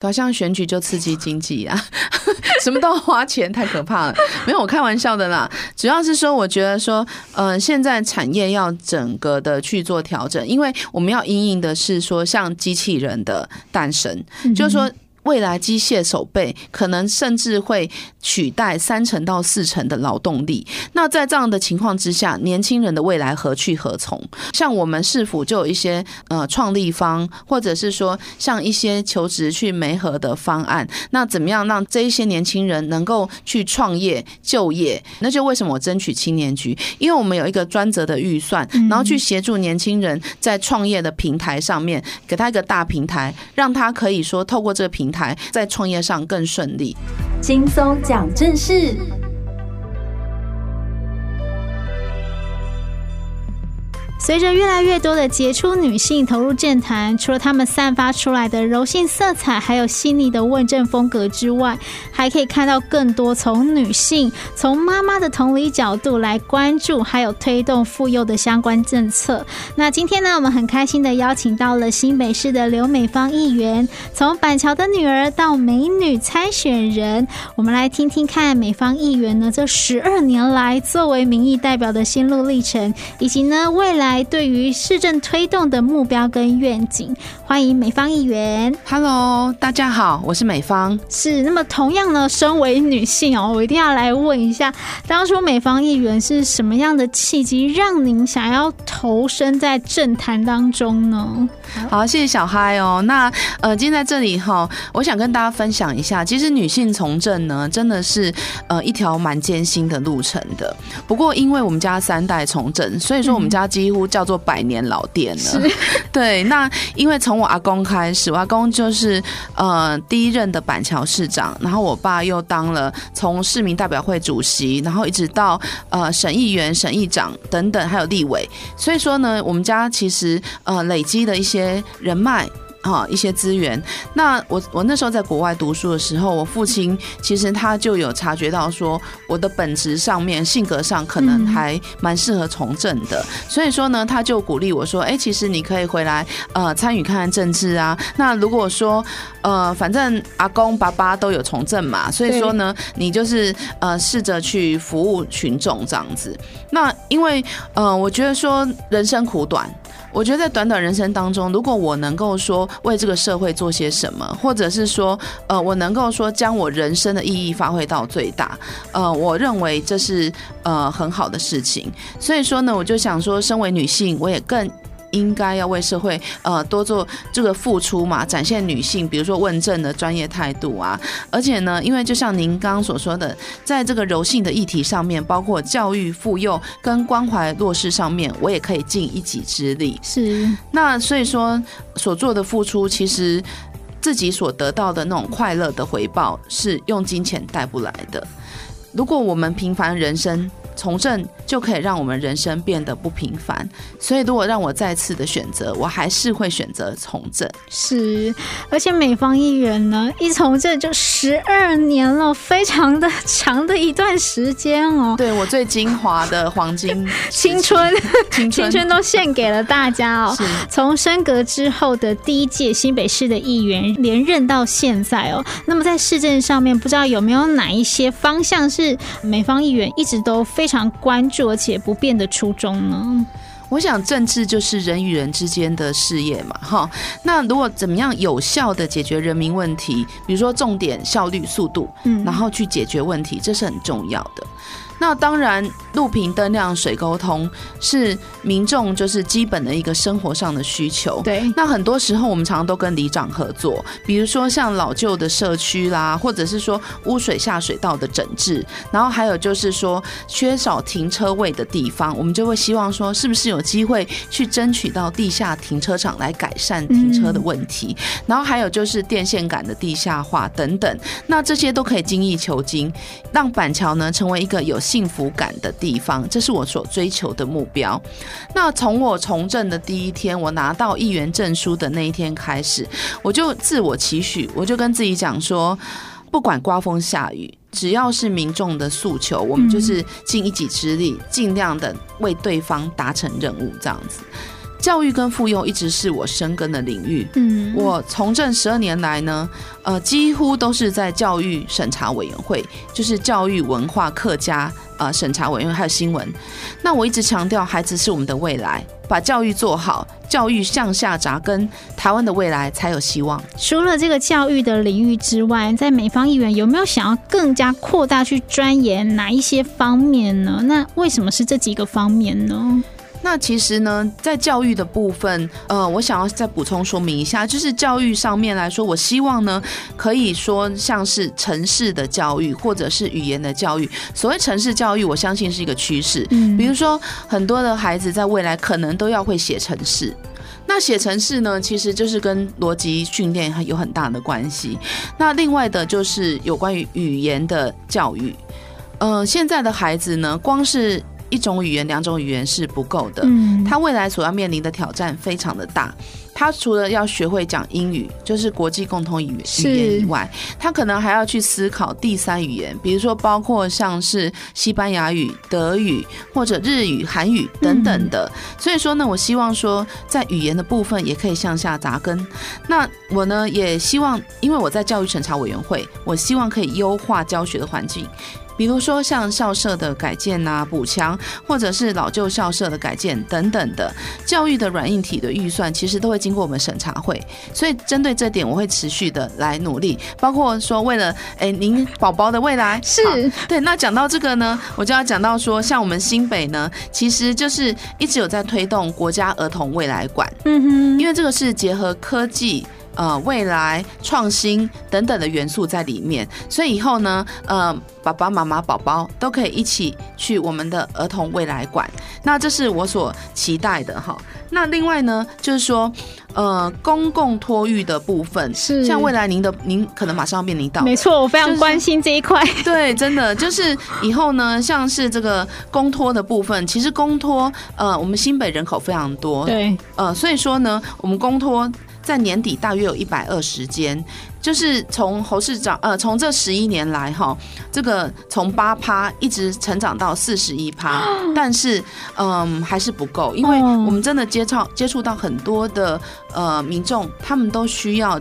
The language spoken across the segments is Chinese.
好像选举就刺激经济啊，什么都要花钱，太可怕了。没有，我开玩笑的啦。主要是说，我觉得说，呃，现在产业要整个的去做调整，因为我们要因应的是说，像机器人的诞生，就是说。未来机械手背可能甚至会取代三成到四成的劳动力。那在这样的情况之下，年轻人的未来何去何从？像我们市府就有一些呃创立方，或者是说像一些求职去媒合的方案。那怎么样让这一些年轻人能够去创业就业？那就为什么我争取青年局？因为我们有一个专责的预算，然后去协助年轻人在创业的平台上面，给他一个大平台，让他可以说透过这个平台。在创业上更顺利，轻松讲正事。随着越来越多的杰出女性投入政坛，除了她们散发出来的柔性色彩，还有细腻的问政风格之外，还可以看到更多从女性、从妈妈的同理角度来关注，还有推动妇幼的相关政策。那今天呢，我们很开心的邀请到了新北市的刘美芳议员，从板桥的女儿到美女参选人，我们来听听看美芳议员呢这十二年来作为民意代表的心路历程，以及呢未来。来，对于市政推动的目标跟愿景，欢迎美方议员。Hello，大家好，我是美方。是，那么同样呢，身为女性哦，我一定要来问一下，当初美方议员是什么样的契机，让您想要投身在政坛当中呢？好，谢谢小嗨哦。那呃，今天在这里哈，我想跟大家分享一下，其实女性从政呢，真的是呃一条蛮艰辛的路程的。不过，因为我们家三代从政，所以说我们家几乎。叫做百年老店了，对。那因为从我阿公开始，我阿公就是呃第一任的板桥市长，然后我爸又当了从市民代表会主席，然后一直到呃省议员、省议长等等，还有立委。所以说呢，我们家其实呃累积的一些人脉。啊，一些资源。那我我那时候在国外读书的时候，我父亲其实他就有察觉到说，我的本质上面、性格上可能还蛮适合从政的。所以说呢，他就鼓励我说：“哎，其实你可以回来呃参与看看政治啊。那如果说呃，反正阿公爸爸都有从政嘛，所以说呢，你就是呃试着去服务群众这样子。那因为呃，我觉得说人生苦短。”我觉得在短短人生当中，如果我能够说为这个社会做些什么，或者是说，呃，我能够说将我人生的意义发挥到最大，呃，我认为这是呃很好的事情。所以说呢，我就想说，身为女性，我也更。应该要为社会呃多做这个付出嘛，展现女性，比如说问政的专业态度啊。而且呢，因为就像您刚刚所说的，在这个柔性的议题上面，包括教育、妇幼跟关怀弱势上面，我也可以尽一己之力。是。那所以说所做的付出，其实自己所得到的那种快乐的回报，是用金钱带不来的。如果我们平凡人生，从政就可以让我们人生变得不平凡，所以如果让我再次的选择，我还是会选择从政。是，而且美方议员呢，一从政就十二年了，非常的长的一段时间哦。对，我最精华的黄金青春，青春，都献给了大家哦。是，从升格之后的第一届新北市的议员连任到现在哦，那么在市政上面，不知道有没有哪一些方向是美方议员一直都非常。关注而且不变的初衷呢？我想政治就是人与人之间的事业嘛，哈。那如果怎么样有效的解决人民问题，比如说重点、效率、速度，嗯，然后去解决问题，这是很重要的。那当然，路平灯亮、水沟通是民众就是基本的一个生活上的需求。对，那很多时候我们常常都跟里长合作，比如说像老旧的社区啦，或者是说污水下水道的整治，然后还有就是说缺少停车位的地方，我们就会希望说，是不是有机会去争取到地下停车场来改善停车的问题？然后还有就是电线杆的地下化等等，那这些都可以精益求精，让板桥呢成为一个有幸福感的地方，这是我所追求的目标。那从我从政的第一天，我拿到议员证书的那一天开始，我就自我期许，我就跟自己讲说，不管刮风下雨，只要是民众的诉求，我们就是尽一己之力，尽量的为对方达成任务，这样子。教育跟妇幼一直是我深耕的领域。嗯，我从政十二年来呢，呃，几乎都是在教育审查委员会，就是教育文化客家呃审查委员会还有新闻。那我一直强调，孩子是我们的未来，把教育做好，教育向下扎根，台湾的未来才有希望。除了这个教育的领域之外，在美方议员有没有想要更加扩大去钻研哪一些方面呢？那为什么是这几个方面呢？那其实呢，在教育的部分，呃，我想要再补充说明一下，就是教育上面来说，我希望呢，可以说像是城市的教育，或者是语言的教育。所谓城市教育，我相信是一个趋势。嗯，比如说很多的孩子在未来可能都要会写城市。那写程式呢，其实就是跟逻辑训练有很大的关系。那另外的就是有关于语言的教育。呃，现在的孩子呢，光是一种语言、两种语言是不够的，嗯，他未来所要面临的挑战非常的大。他除了要学会讲英语，就是国际共同语言语言以外，他可能还要去思考第三语言，比如说包括像是西班牙语、德语或者日语、韩语等等的。所以说呢，我希望说在语言的部分也可以向下扎根。那我呢也希望，因为我在教育审查委员会，我希望可以优化教学的环境。比如说像校舍的改建啊、补强，或者是老旧校舍的改建等等的，教育的软硬体的预算，其实都会经过我们审查会。所以针对这点，我会持续的来努力。包括说，为了哎您宝宝的未来，是对。那讲到这个呢，我就要讲到说，像我们新北呢，其实就是一直有在推动国家儿童未来馆。嗯哼，因为这个是结合科技。呃，未来创新等等的元素在里面，所以以后呢，呃，爸爸妈妈、宝宝都可以一起去我们的儿童未来馆。那这是我所期待的哈。那另外呢，就是说，呃，公共托育的部分，是像未来您的您可能马上要面临到，没错，我非常关心这一块。就是、对，真的就是以后呢，像是这个公托的部分，其实公托，呃，我们新北人口非常多，对，呃，所以说呢，我们公托。在年底大约有一百二十间，就是从侯市长呃，从这十一年来哈，这个从八趴一直成长到四十一趴，但是嗯还是不够，因为我们真的接触接触到很多的呃民众，他们都需要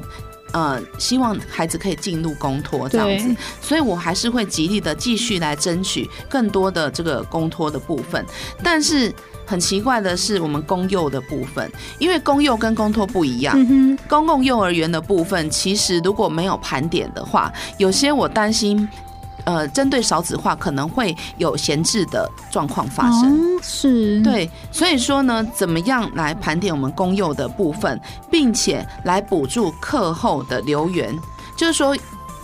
呃希望孩子可以进入公托这样子，所以我还是会极力的继续来争取更多的这个公托的部分，但是。很奇怪的是，我们公幼的部分，因为公幼跟公托不一样。嗯、公共幼儿园的部分，其实如果没有盘点的话，有些我担心，呃，针对少子化可能会有闲置的状况发生。哦、是，对，所以说呢，怎么样来盘点我们公幼的部分，并且来补助课后的留园，就是说。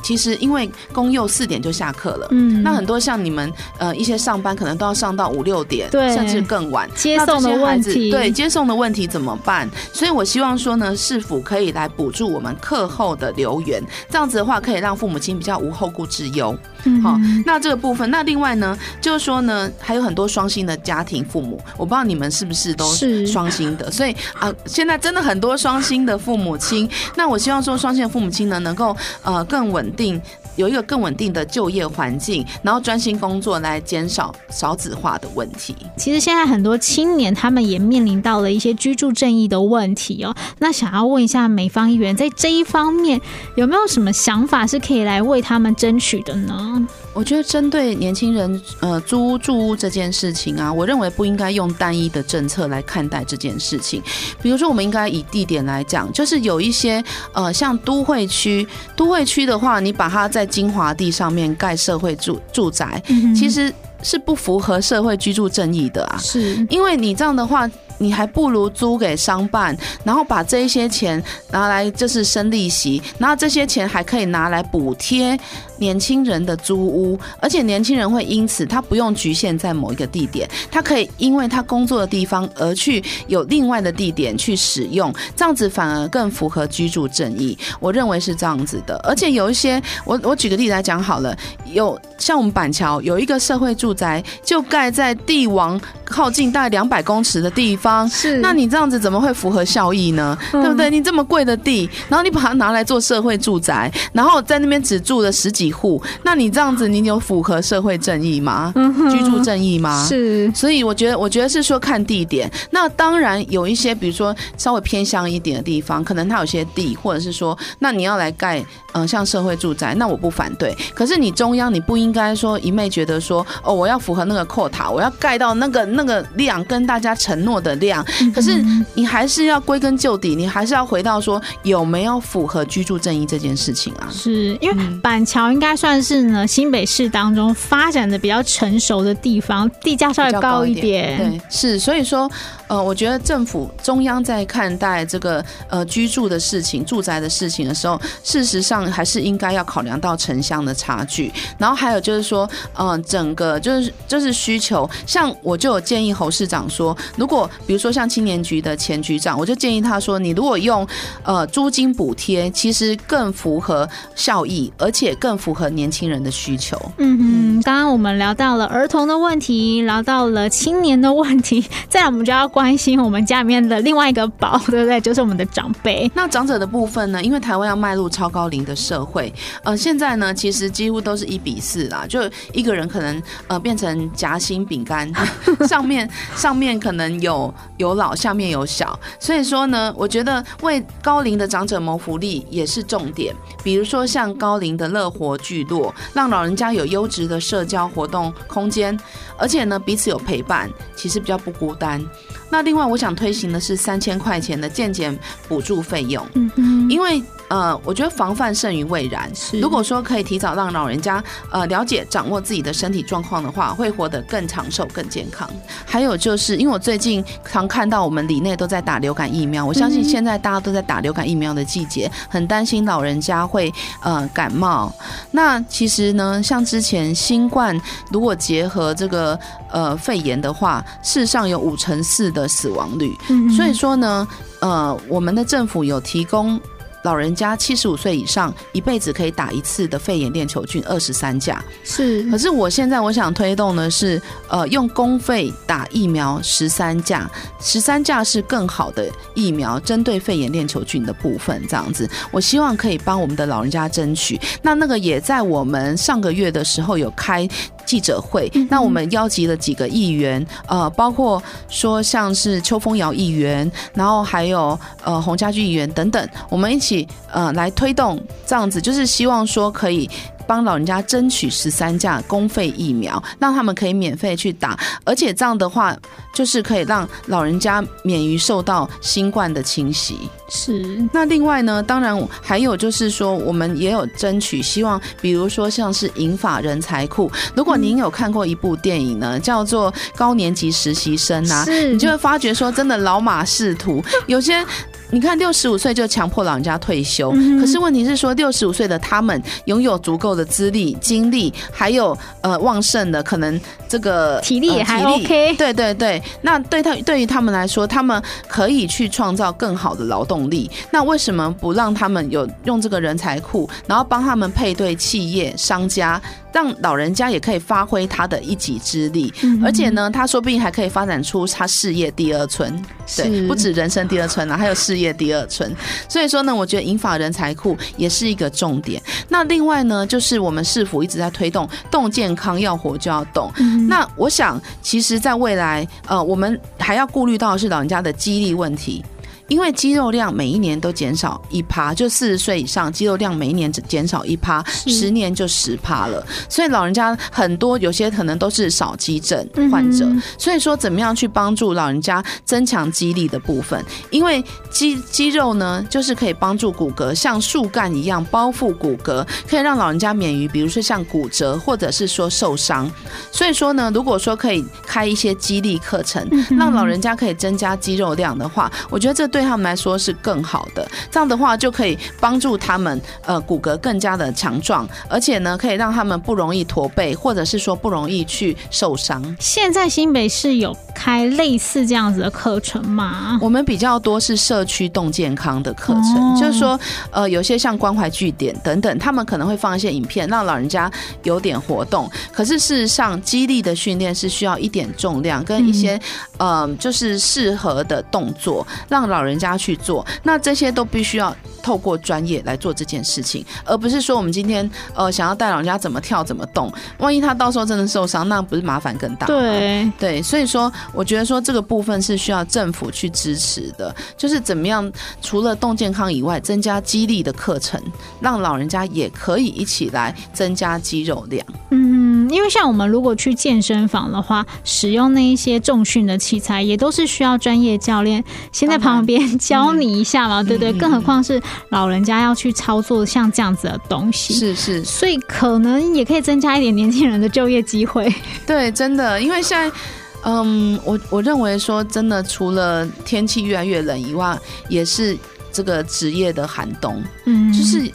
其实因为公幼四点就下课了，嗯，那很多像你们呃一些上班可能都要上到五六点，对，甚至更晚。接送的问题，对，接送的问题怎么办？所以我希望说呢，是否可以来补助我们课后的留园，这样子的话可以让父母亲比较无后顾之忧。好，那这个部分，那另外呢，就是说呢，还有很多双薪的家庭父母，我不知道你们是不是都是双薪的，所以啊，现在真的很多双薪的父母亲，那我希望说双薪的父母亲呢，能够呃更稳定。有一个更稳定的就业环境，然后专心工作来减少少子化的问题。其实现在很多青年他们也面临到了一些居住正义的问题哦。那想要问一下美方议员，在这一方面有没有什么想法是可以来为他们争取的呢？我觉得针对年轻人呃租屋住屋这件事情啊，我认为不应该用单一的政策来看待这件事情。比如说，我们应该以地点来讲，就是有一些呃像都会区，都会区的话，你把它在精华地上面盖社会住住宅，其实是不符合社会居住正义的啊。是因为你这样的话。你还不如租给商办，然后把这一些钱拿来就是生利息，然后这些钱还可以拿来补贴年轻人的租屋，而且年轻人会因此他不用局限在某一个地点，他可以因为他工作的地方而去有另外的地点去使用，这样子反而更符合居住正义。我认为是这样子的，而且有一些我我举个例子来讲好了，有像我们板桥有一个社会住宅就盖在帝王靠近大概两百公尺的地方，是，那你这样子怎么会符合效益呢？嗯、对不对？你这么贵的地，然后你把它拿来做社会住宅，然后在那边只住了十几户，那你这样子，你有符合社会正义吗？嗯、居住正义吗？是，所以我觉得，我觉得是说看地点。那当然有一些，比如说稍微偏乡一点的地方，可能它有些地，或者是说，那你要来盖，嗯、呃，像社会住宅，那我不反对。可是你中央，你不应该说一昧觉得说，哦，我要符合那个 quota，我要盖到那个那个量，跟大家承诺的量。可是你还是要归根究底，你还是要回到说有没有符合居住正义这件事情啊？是因为板桥应该算是呢新北市当中发展的比较成熟的地方，地价稍微高一点。一点对，是所以说。呃，我觉得政府中央在看待这个呃居住的事情、住宅的事情的时候，事实上还是应该要考量到城乡的差距。然后还有就是说，嗯、呃，整个就是就是需求，像我就有建议侯市长说，如果比如说像青年局的前局长，我就建议他说，你如果用呃租金补贴，其实更符合效益，而且更符合年轻人的需求。嗯哼，刚刚我们聊到了儿童的问题，聊到了青年的问题，再来我们就要。关心我们家里面的另外一个宝，对不对？就是我们的长辈。那长者的部分呢？因为台湾要迈入超高龄的社会，呃，现在呢，其实几乎都是一比四啦，就一个人可能呃变成夹心饼干，上面上面可能有有老，下面有小。所以说呢，我觉得为高龄的长者谋福利也是重点。比如说像高龄的乐活聚落，让老人家有优质的社交活动空间，而且呢彼此有陪伴，其实比较不孤单。那另外，我想推行的是三千块钱的健检补助费用，嗯嗯，因为。呃，我觉得防范胜于未然。是，如果说可以提早让老人家呃了解、掌握自己的身体状况的话，会活得更长寿、更健康。还有就是，因为我最近常看到我们里内都在打流感疫苗，我相信现在大家都在打流感疫苗的季节，很担心老人家会呃感冒。那其实呢，像之前新冠如果结合这个呃肺炎的话，事实上有五成四的死亡率。所以说呢，呃，我们的政府有提供。老人家七十五岁以上，一辈子可以打一次的肺炎链球菌二十三价。是，可是我现在我想推动的是，呃，用公费打疫苗十三价，十三价是更好的疫苗，针对肺炎链球菌的部分，这样子，我希望可以帮我们的老人家争取。那那个也在我们上个月的时候有开记者会，那我们邀集了几个议员，呃，包括说像是邱风尧议员，然后还有呃洪家驹议员等等，我们一起呃来推动这样子，就是希望说可以。帮老人家争取十三价公费疫苗，让他们可以免费去打，而且这样的话，就是可以让老人家免于受到新冠的侵袭。是。那另外呢，当然还有就是说，我们也有争取，希望比如说像是银发人才库。如果您有看过一部电影呢，叫做《高年级实习生》啊，你就会发觉说，真的老马仕途，有些。你看，六十五岁就强迫老人家退休，嗯、可是问题是说，六十五岁的他们拥有足够的资历、精力，还有呃旺盛的可能这个体力也还 OK、呃。对对对，那对他对于他们来说，他们可以去创造更好的劳动力。那为什么不让他们有用这个人才库，然后帮他们配对企业、商家？让老人家也可以发挥他的一己之力，而且呢，他说不定还可以发展出他事业第二春，对，不止人生第二春啊，还有事业第二春。所以说呢，我觉得银发人才库也是一个重点。那另外呢，就是我们市府一直在推动动健康，要活就要动。那我想，其实在未来，呃，我们还要顾虑到的是老人家的激励问题。因为肌肉量每一年都减少一趴，就四十岁以上肌肉量每一年只减少一趴，十年就十趴了。所以老人家很多有些可能都是少肌症患者。所以说，怎么样去帮助老人家增强肌力的部分？因为肌肌肉呢，就是可以帮助骨骼像树干一样包覆骨骼，可以让老人家免于比如说像骨折或者是说受伤。所以说呢，如果说可以开一些肌力课程，让老人家可以增加肌肉量的话，我觉得这。对他们来说是更好的。这样的话就可以帮助他们呃骨骼更加的强壮，而且呢可以让他们不容易驼背，或者是说不容易去受伤。现在新北市有开类似这样子的课程吗？我们比较多是社区动健康的课程，哦、就是说呃有些像关怀据点等等，他们可能会放一些影片，让老人家有点活动。可是事实上，肌力的训练是需要一点重量跟一些嗯、呃、就是适合的动作，让老人家去做。那这些都必须要透过专业来做这件事情，而不是说我们今天呃想要带老人家怎么跳怎么动，万一他到时候真的受伤，那不是麻烦更大？对对，所以说我觉得说这个部分是需要政府去支持的，就是怎么样除了动健康以外，增加肌力的课程，让老人家也可以一起来增加肌肉量。嗯，因为像我们如果去健身房的话，使用那一些重训的器材，也都是需要专业教练先在旁边教你一下嘛，对不对？更何况是老人家要去操作像这样子的东西，是是，所以可能也可以增加一点年轻人的就业机会。对，真的，因为现在，嗯，我我认为说，真的除了天气越来越冷以外，也是这个职业的寒冬。嗯，就是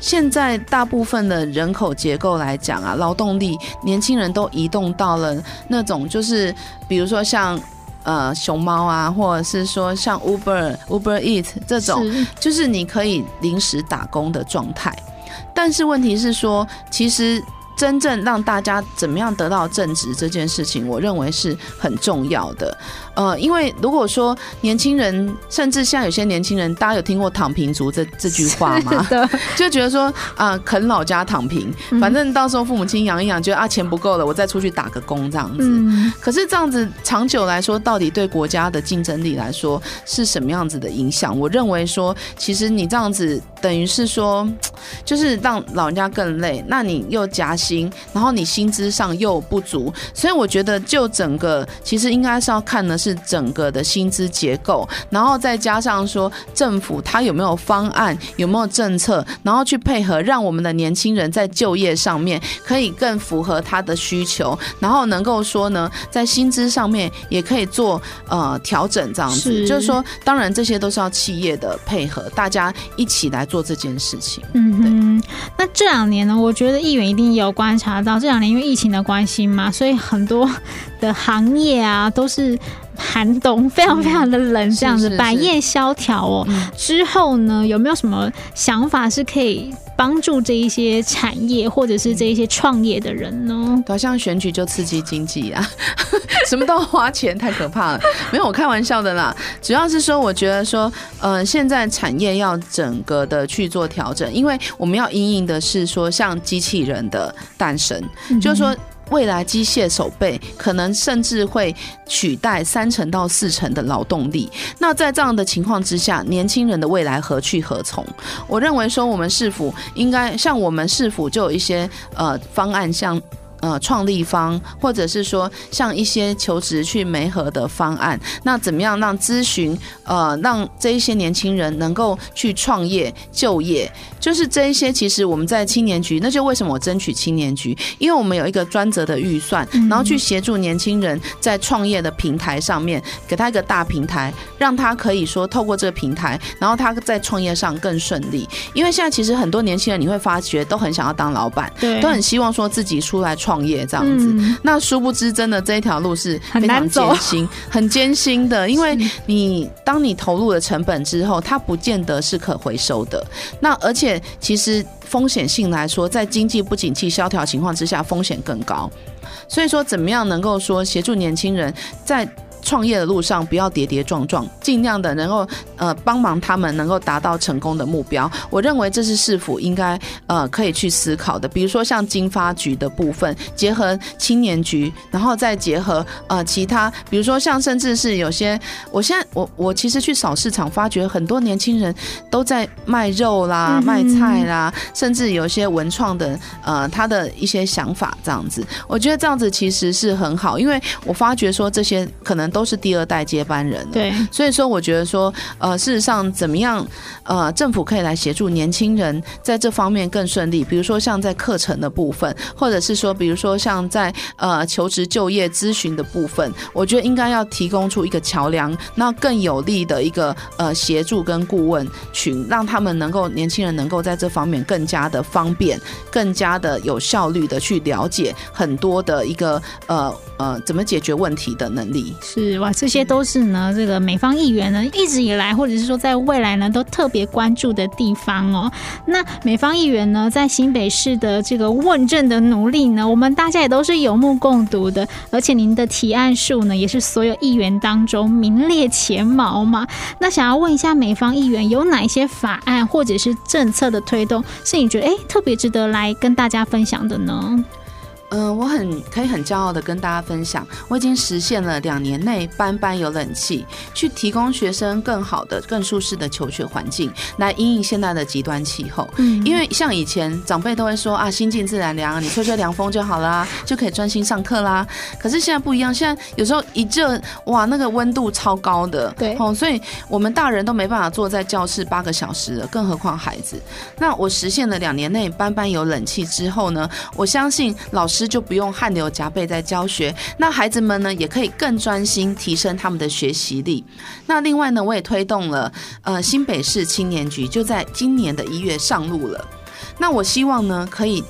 现在大部分的人口结构来讲啊，劳动力年轻人都移动到了那种，就是比如说像。呃，熊猫啊，或者是说像 Uber、Uber Eat 这种，是就是你可以临时打工的状态。但是问题是说，其实。真正让大家怎么样得到正职这件事情，我认为是很重要的。呃，因为如果说年轻人，甚至像有些年轻人，大家有听过“躺平族”这这句话吗？就觉得说啊、呃，啃老家躺平，反正到时候父母亲养一养，觉得啊钱不够了，我再出去打个工这样子。嗯、可是这样子长久来说，到底对国家的竞争力来说是什么样子的影响？我认为说，其实你这样子等于是说，就是让老人家更累，那你又加薪。然后你薪资上又不足，所以我觉得就整个其实应该是要看的是整个的薪资结构，然后再加上说政府他有没有方案，有没有政策，然后去配合，让我们的年轻人在就业上面可以更符合他的需求，然后能够说呢，在薪资上面也可以做呃调整，这样子是就是说，当然这些都是要企业的配合，大家一起来做这件事情。嗯嗯，那这两年呢，我觉得议员一定有观察到这两年因为疫情的关系嘛，所以很多的行业啊都是寒冬，非常非常的冷，这样子百业萧条哦。之后呢，有没有什么想法是可以帮助这一些产业或者是这一些创业的人呢？好像选举就刺激经济啊，什么都要花钱，太可怕了。没有，我开玩笑的啦。主要是说，我觉得说，呃，现在产业要整个的去做调整，因为我们要因应的是说，像机器人的诞生，就是说。未来机械手背可能甚至会取代三成到四成的劳动力。那在这样的情况之下，年轻人的未来何去何从？我认为说，我们市府应该像我们市府就有一些呃方案，像。呃，创立方，或者是说像一些求职去媒合的方案，那怎么样让咨询呃，让这一些年轻人能够去创业就业，就是这一些。其实我们在青年局，那就为什么我争取青年局？因为我们有一个专责的预算，然后去协助年轻人在创业的平台上面，给他一个大平台，让他可以说透过这个平台，然后他在创业上更顺利。因为现在其实很多年轻人，你会发觉都很想要当老板，对，都很希望说自己出来。创业这样子，嗯、那殊不知，真的这一条路是非常艰辛、很艰辛的。因为你当你投入了成本之后，它不见得是可回收的。那而且，其实风险性来说，在经济不景气、萧条情况之下，风险更高。所以说，怎么样能够说协助年轻人在创业的路上不要跌跌撞撞，尽量的能够呃帮忙他们能够达到成功的目标。我认为这是市府应该呃可以去思考的。比如说像经发局的部分，结合青年局，然后再结合呃其他，比如说像甚至是有些，我现在我我其实去扫市场，发觉很多年轻人都在卖肉啦、卖菜啦，甚至有些文创的呃他的一些想法这样子。我觉得这样子其实是很好，因为我发觉说这些可能都。都是第二代接班人。对，所以说我觉得说，呃，事实上怎么样，呃，政府可以来协助年轻人在这方面更顺利。比如说像在课程的部分，或者是说，比如说像在呃求职就业咨询的部分，我觉得应该要提供出一个桥梁，那更有力的一个呃协助跟顾问群，让他们能够年轻人能够在这方面更加的方便，更加的有效率的去了解很多的一个呃呃怎么解决问题的能力。是哇，这些都是呢，这个美方议员呢一直以来，或者是说在未来呢，都特别关注的地方哦。那美方议员呢，在新北市的这个问政的努力呢，我们大家也都是有目共睹的。而且您的提案数呢，也是所有议员当中名列前茅嘛。那想要问一下美方议员，有哪一些法案或者是政策的推动，是你觉得诶特别值得来跟大家分享的呢？嗯、呃，我很可以很骄傲的跟大家分享，我已经实现了两年内班班有冷气，去提供学生更好的、更舒适的求学环境，来因应现在的极端气候。嗯，因为像以前长辈都会说啊，心静自然凉，你吹吹凉风就好啦，就可以专心上课啦。可是现在不一样，现在有时候一热，哇，那个温度超高的，对，哦，所以我们大人都没办法坐在教室八个小时了，更何况孩子。那我实现了两年内班班有冷气之后呢，我相信老师。就不用汗流浃背在教学，那孩子们呢也可以更专心提升他们的学习力。那另外呢，我也推动了呃新北市青年局，就在今年的一月上路了。那我希望呢，可以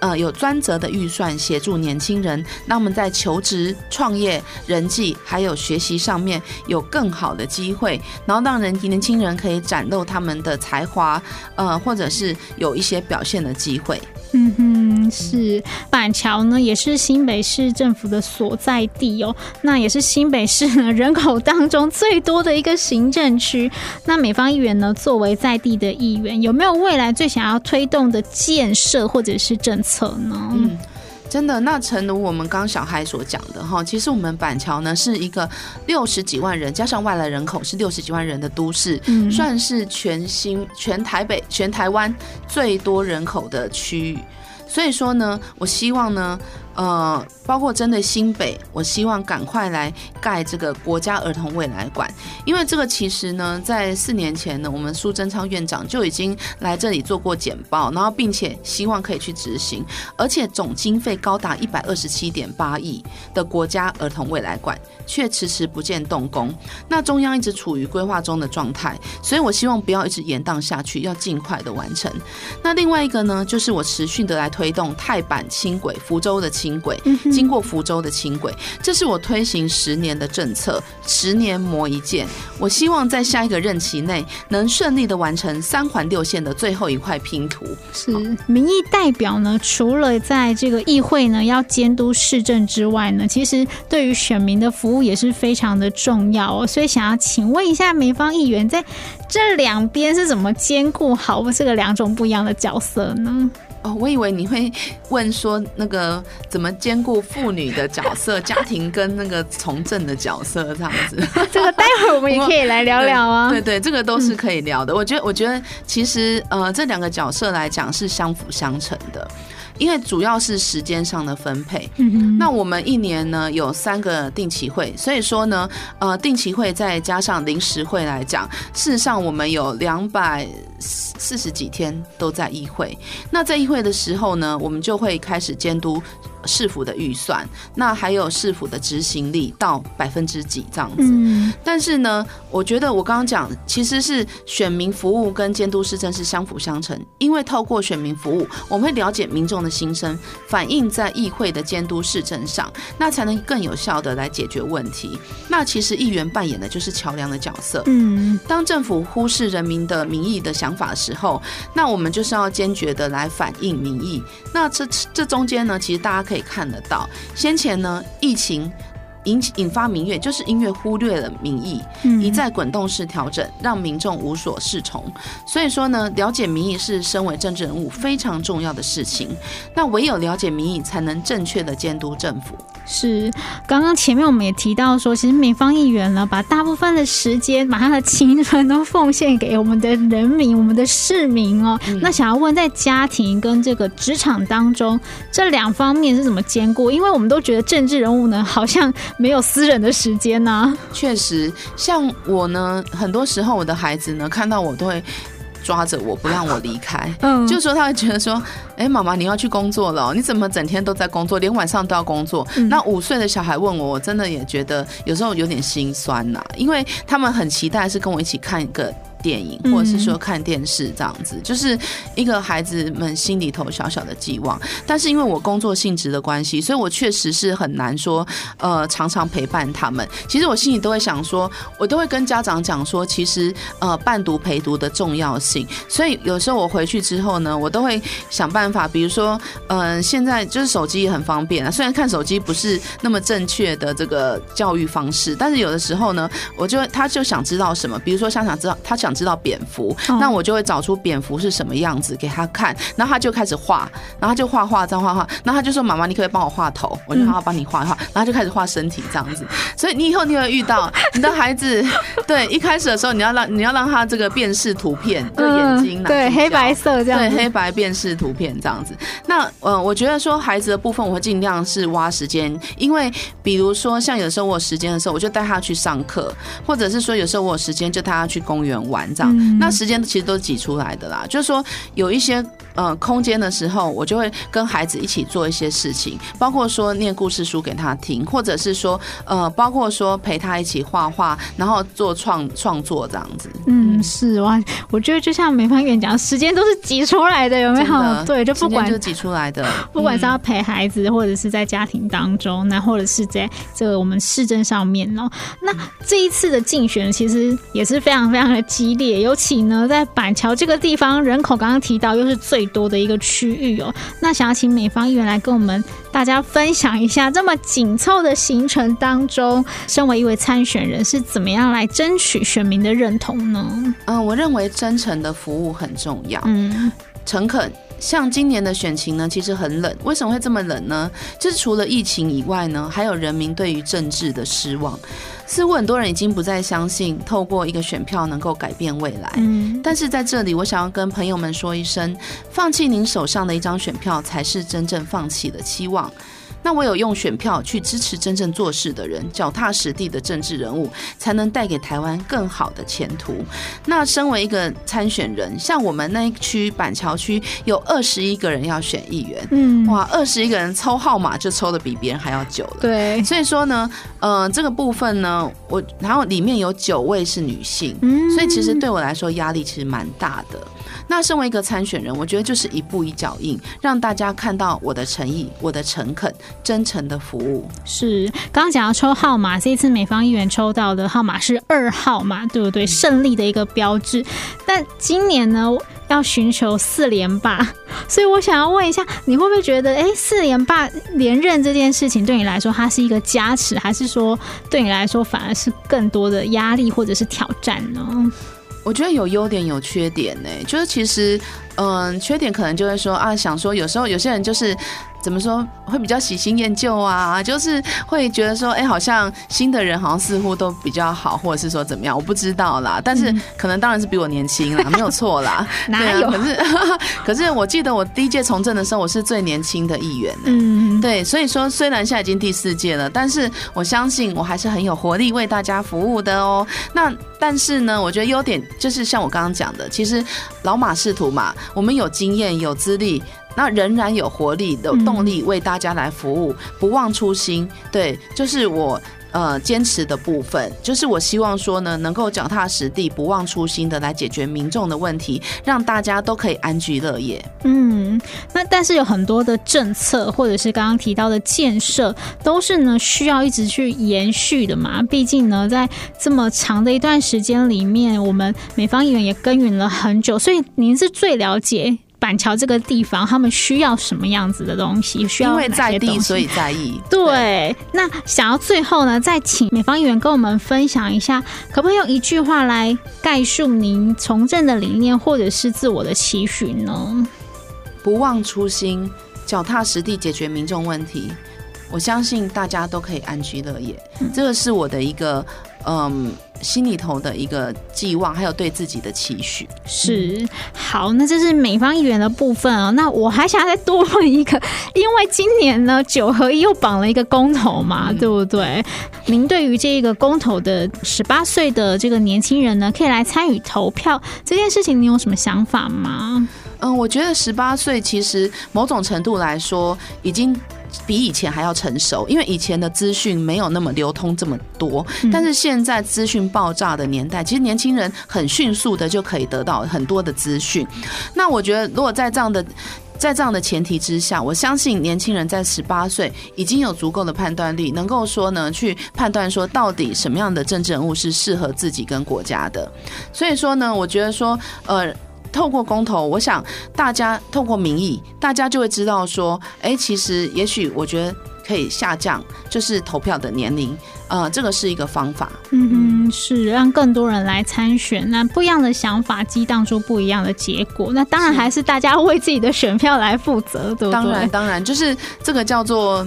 呃有专责的预算协助年轻人，让我们在求职、创业、人际还有学习上面有更好的机会，然后让人年轻人可以展露他们的才华，呃，或者是有一些表现的机会。嗯哼，是板桥呢，也是新北市政府的所在地哦。那也是新北市呢人口当中最多的一个行政区。那美方议员呢，作为在地的议员，有没有未来最想要推动的建设或者是政策呢？嗯，真的，那诚如我们刚小孩所讲的哈，其实我们板桥呢是一个六十几万人加上外来人口是六十几万人的都市，嗯，算是全新全台北全台湾最多人口的区域，所以说呢，我希望呢。呃，包括针对新北，我希望赶快来盖这个国家儿童未来馆，因为这个其实呢，在四年前呢，我们苏贞昌院长就已经来这里做过简报，然后并且希望可以去执行，而且总经费高达一百二十七点八亿的国家儿童未来馆，却迟迟不见动工。那中央一直处于规划中的状态，所以我希望不要一直延宕下去，要尽快的完成。那另外一个呢，就是我持续的来推动泰板轻轨，福州的轻。轻轨经过福州的轻轨，这是我推行十年的政策，十年磨一剑。我希望在下一个任期内能顺利的完成三环六线的最后一块拼图。是民意代表呢，除了在这个议会呢要监督市政之外呢，其实对于选民的服务也是非常的重要哦。所以想要请问一下梅芳议员，在这两边是怎么兼顾好这个两种不一样的角色呢？哦，我以为你会问说那个怎么兼顾妇女的角色、家庭跟那个从政的角色这样子。这个待会儿我们也可以来聊聊啊。对对，对，这个都是可以聊的。我觉得，我觉得其实呃，这两个角色来讲是相辅相成的。因为主要是时间上的分配，那我们一年呢有三个定期会，所以说呢，呃，定期会再加上临时会来讲，事实上我们有两百四十几天都在议会。那在议会的时候呢，我们就会开始监督。市府的预算，那还有市府的执行力到百分之几这样子。嗯。但是呢，我觉得我刚刚讲，其实是选民服务跟监督市政是相辅相成，因为透过选民服务，我们会了解民众的心声，反映在议会的监督市政上，那才能更有效的来解决问题。那其实议员扮演的就是桥梁的角色。嗯。当政府忽视人民的民意的想法的时候，那我们就是要坚决的来反映民意。那这这中间呢，其实大家可以。可以看得到，先前呢，疫情引引发民怨，就是因为忽略了民意，一再滚动式调整，让民众无所适从。所以说呢，了解民意是身为政治人物非常重要的事情。那唯有了解民意，才能正确的监督政府。是，刚刚前面我们也提到说，其实美方议员呢，把大部分的时间，把他的青春都奉献给我们的人民、我们的市民哦。嗯、那想要问，在家庭跟这个职场当中，这两方面是怎么兼顾？因为我们都觉得政治人物呢，好像没有私人的时间呢、啊。确实，像我呢，很多时候我的孩子呢，看到我都会。抓着我不让我离开，嗯，就说他会觉得说，哎、欸，妈妈你要去工作了，你怎么整天都在工作，连晚上都要工作？嗯、那五岁的小孩问我，我真的也觉得有时候有点心酸呐，因为他们很期待是跟我一起看一个。电影，或者是说看电视这样子，嗯、就是一个孩子们心里头小小的寄望。但是因为我工作性质的关系，所以我确实是很难说，呃，常常陪伴他们。其实我心里都会想说，我都会跟家长讲说，其实呃，伴读陪读的重要性。所以有时候我回去之后呢，我都会想办法，比如说，嗯、呃，现在就是手机也很方便啊。虽然看手机不是那么正确的这个教育方式，但是有的时候呢，我就他就想知道什么，比如说想想知道他想。知道蝙蝠，那我就会找出蝙蝠是什么样子给他看，然后他就开始画，然后他就画画，这样画画，然后他就说：“妈妈，你可不可以帮我画头？”我就好好帮你画一画，然后就开始画身体这样子。所以你以后你会遇到你的孩子，对，一开始的时候你要让你要让他这个辨识图片，就眼睛对黑白色这样，对黑白辨识图片这样子。那呃，我觉得说孩子的部分，我会尽量是挖时间，因为比如说像有时候我有时间的时候，我就带他去上课，或者是说有时候我有时间就带他去公园玩。这样，嗯、那时间其实都是挤出来的啦。就是说，有一些呃空间的时候，我就会跟孩子一起做一些事情，包括说念故事书给他听，或者是说呃，包括说陪他一起画画，然后做创创作这样子。嗯，是哇，我觉得就像美芳跟你讲，时间都是挤出来的，有没有？对，就不管就挤出来的，不管是要陪孩子，或者是在家庭当中，那或者是在这个我们市政上面哦。那这一次的竞选其实也是非常非常的激烈。尤其呢，在板桥这个地方，人口刚刚提到又是最多的一个区域哦。那想要请美方议员来跟我们大家分享一下，这么紧凑的行程当中，身为一位参选人，是怎么样来争取选民的认同呢？嗯，我认为真诚的服务很重要。嗯，诚恳。像今年的选情呢，其实很冷。为什么会这么冷呢？就是除了疫情以外呢，还有人民对于政治的失望。似乎很多人已经不再相信透过一个选票能够改变未来。嗯，但是在这里，我想要跟朋友们说一声：放弃您手上的一张选票，才是真正放弃的期望。那我有用选票去支持真正做事的人，脚踏实地的政治人物，才能带给台湾更好的前途。那身为一个参选人，像我们那一区板桥区有二十一个人要选议员，嗯，哇，二十一个人抽号码就抽的比别人还要久了。对，所以说呢，呃，这个部分呢，我然后里面有九位是女性，嗯，所以其实对我来说压力其实蛮大的。那身为一个参选人，我觉得就是一步一脚印，让大家看到我的诚意、我的诚恳、真诚的服务。是，刚刚讲到抽号码，这一次美方议员抽到的号码是二号码，对不对？胜利的一个标志。但今年呢，要寻求四连霸，所以我想要问一下，你会不会觉得，哎，四连霸连任这件事情对你来说，它是一个加持，还是说对你来说反而是更多的压力或者是挑战呢？我觉得有优点有缺点呢，就是其实，嗯，缺点可能就会说啊，想说有时候有些人就是。怎么说会比较喜新厌旧啊？就是会觉得说，哎，好像新的人好像似乎都比较好，或者是说怎么样？我不知道啦。但是可能当然是比我年轻啦，没有错啦。哪有？可是 可是我记得我第一届从政的时候，我是最年轻的议员。嗯，对。所以说，虽然现在已经第四届了，但是我相信我还是很有活力为大家服务的哦。那但是呢，我觉得优点就是像我刚刚讲的，其实老马仕途嘛，我们有经验有资历。那仍然有活力的动力为大家来服务，不忘初心。对，就是我呃坚持的部分，就是我希望说呢，能够脚踏实地、不忘初心的来解决民众的问题，让大家都可以安居乐业。嗯，那但是有很多的政策或者是刚刚提到的建设，都是呢需要一直去延续的嘛。毕竟呢，在这么长的一段时间里面，我们美方议员也耕耘了很久，所以您是最了解。板桥这个地方，他们需要什么样子的东西？需要因为在地，所以在意。对，对那想要最后呢，再请美方议员跟我们分享一下，可不可以用一句话来概述您从政的理念，或者是自我的期许呢？不忘初心，脚踏实地解决民众问题。我相信大家都可以安居乐业，嗯、这个是我的一个嗯心里头的一个寄望，还有对自己的期许。是，好，那这是美方议员的部分啊、哦。那我还想再多问一个，因为今年呢九合一又绑了一个公投嘛，嗯、对不对？您对于这个公投的十八岁的这个年轻人呢，可以来参与投票这件事情，你有什么想法吗？嗯，我觉得十八岁其实某种程度来说已经。比以前还要成熟，因为以前的资讯没有那么流通这么多，但是现在资讯爆炸的年代，其实年轻人很迅速的就可以得到很多的资讯。那我觉得，如果在这样的在这样的前提之下，我相信年轻人在十八岁已经有足够的判断力，能够说呢，去判断说到底什么样的政治人物是适合自己跟国家的。所以说呢，我觉得说，呃。透过公投，我想大家透过民意，大家就会知道说，哎、欸，其实也许我觉得可以下降，就是投票的年龄，呃，这个是一个方法。嗯，是让更多人来参选，那不一样的想法激荡出不一样的结果。那当然还是大家为自己的选票来负责，对不对？当然，当然，就是这个叫做。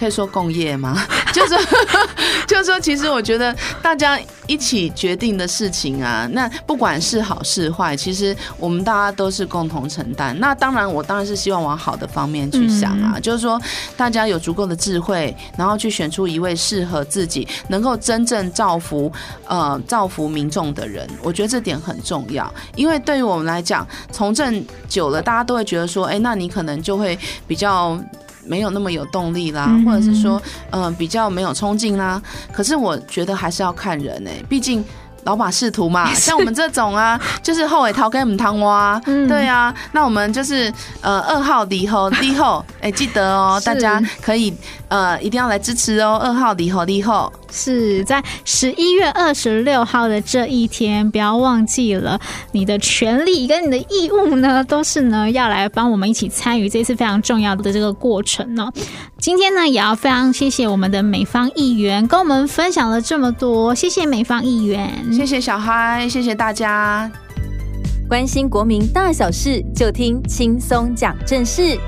可以说共业吗？就是说，就是说，其实我觉得大家一起决定的事情啊，那不管是好是坏，其实我们大家都是共同承担。那当然，我当然是希望往好的方面去想啊，嗯、就是说，大家有足够的智慧，然后去选出一位适合自己、能够真正造福呃造福民众的人。我觉得这点很重要，因为对于我们来讲，从政久了，大家都会觉得说，哎，那你可能就会比较。没有那么有动力啦，或者是说，嗯、呃，比较没有冲劲啦。可是我觉得还是要看人哎、欸，毕竟老马仕途嘛。像我们这种啊，就是后尾逃给我们汤蛙，对啊。那我们就是呃二号离后离后，哎，记得哦，大家可以呃一定要来支持哦。二号离后离后。是在十一月二十六号的这一天，不要忘记了你的权利跟你的义务呢，都是呢要来帮我们一起参与这次非常重要的这个过程呢。今天呢，也要非常谢谢我们的美方议员跟我们分享了这么多，谢谢美方议员，谢谢小嗨，谢谢大家。关心国民大小事，就听轻松讲正事。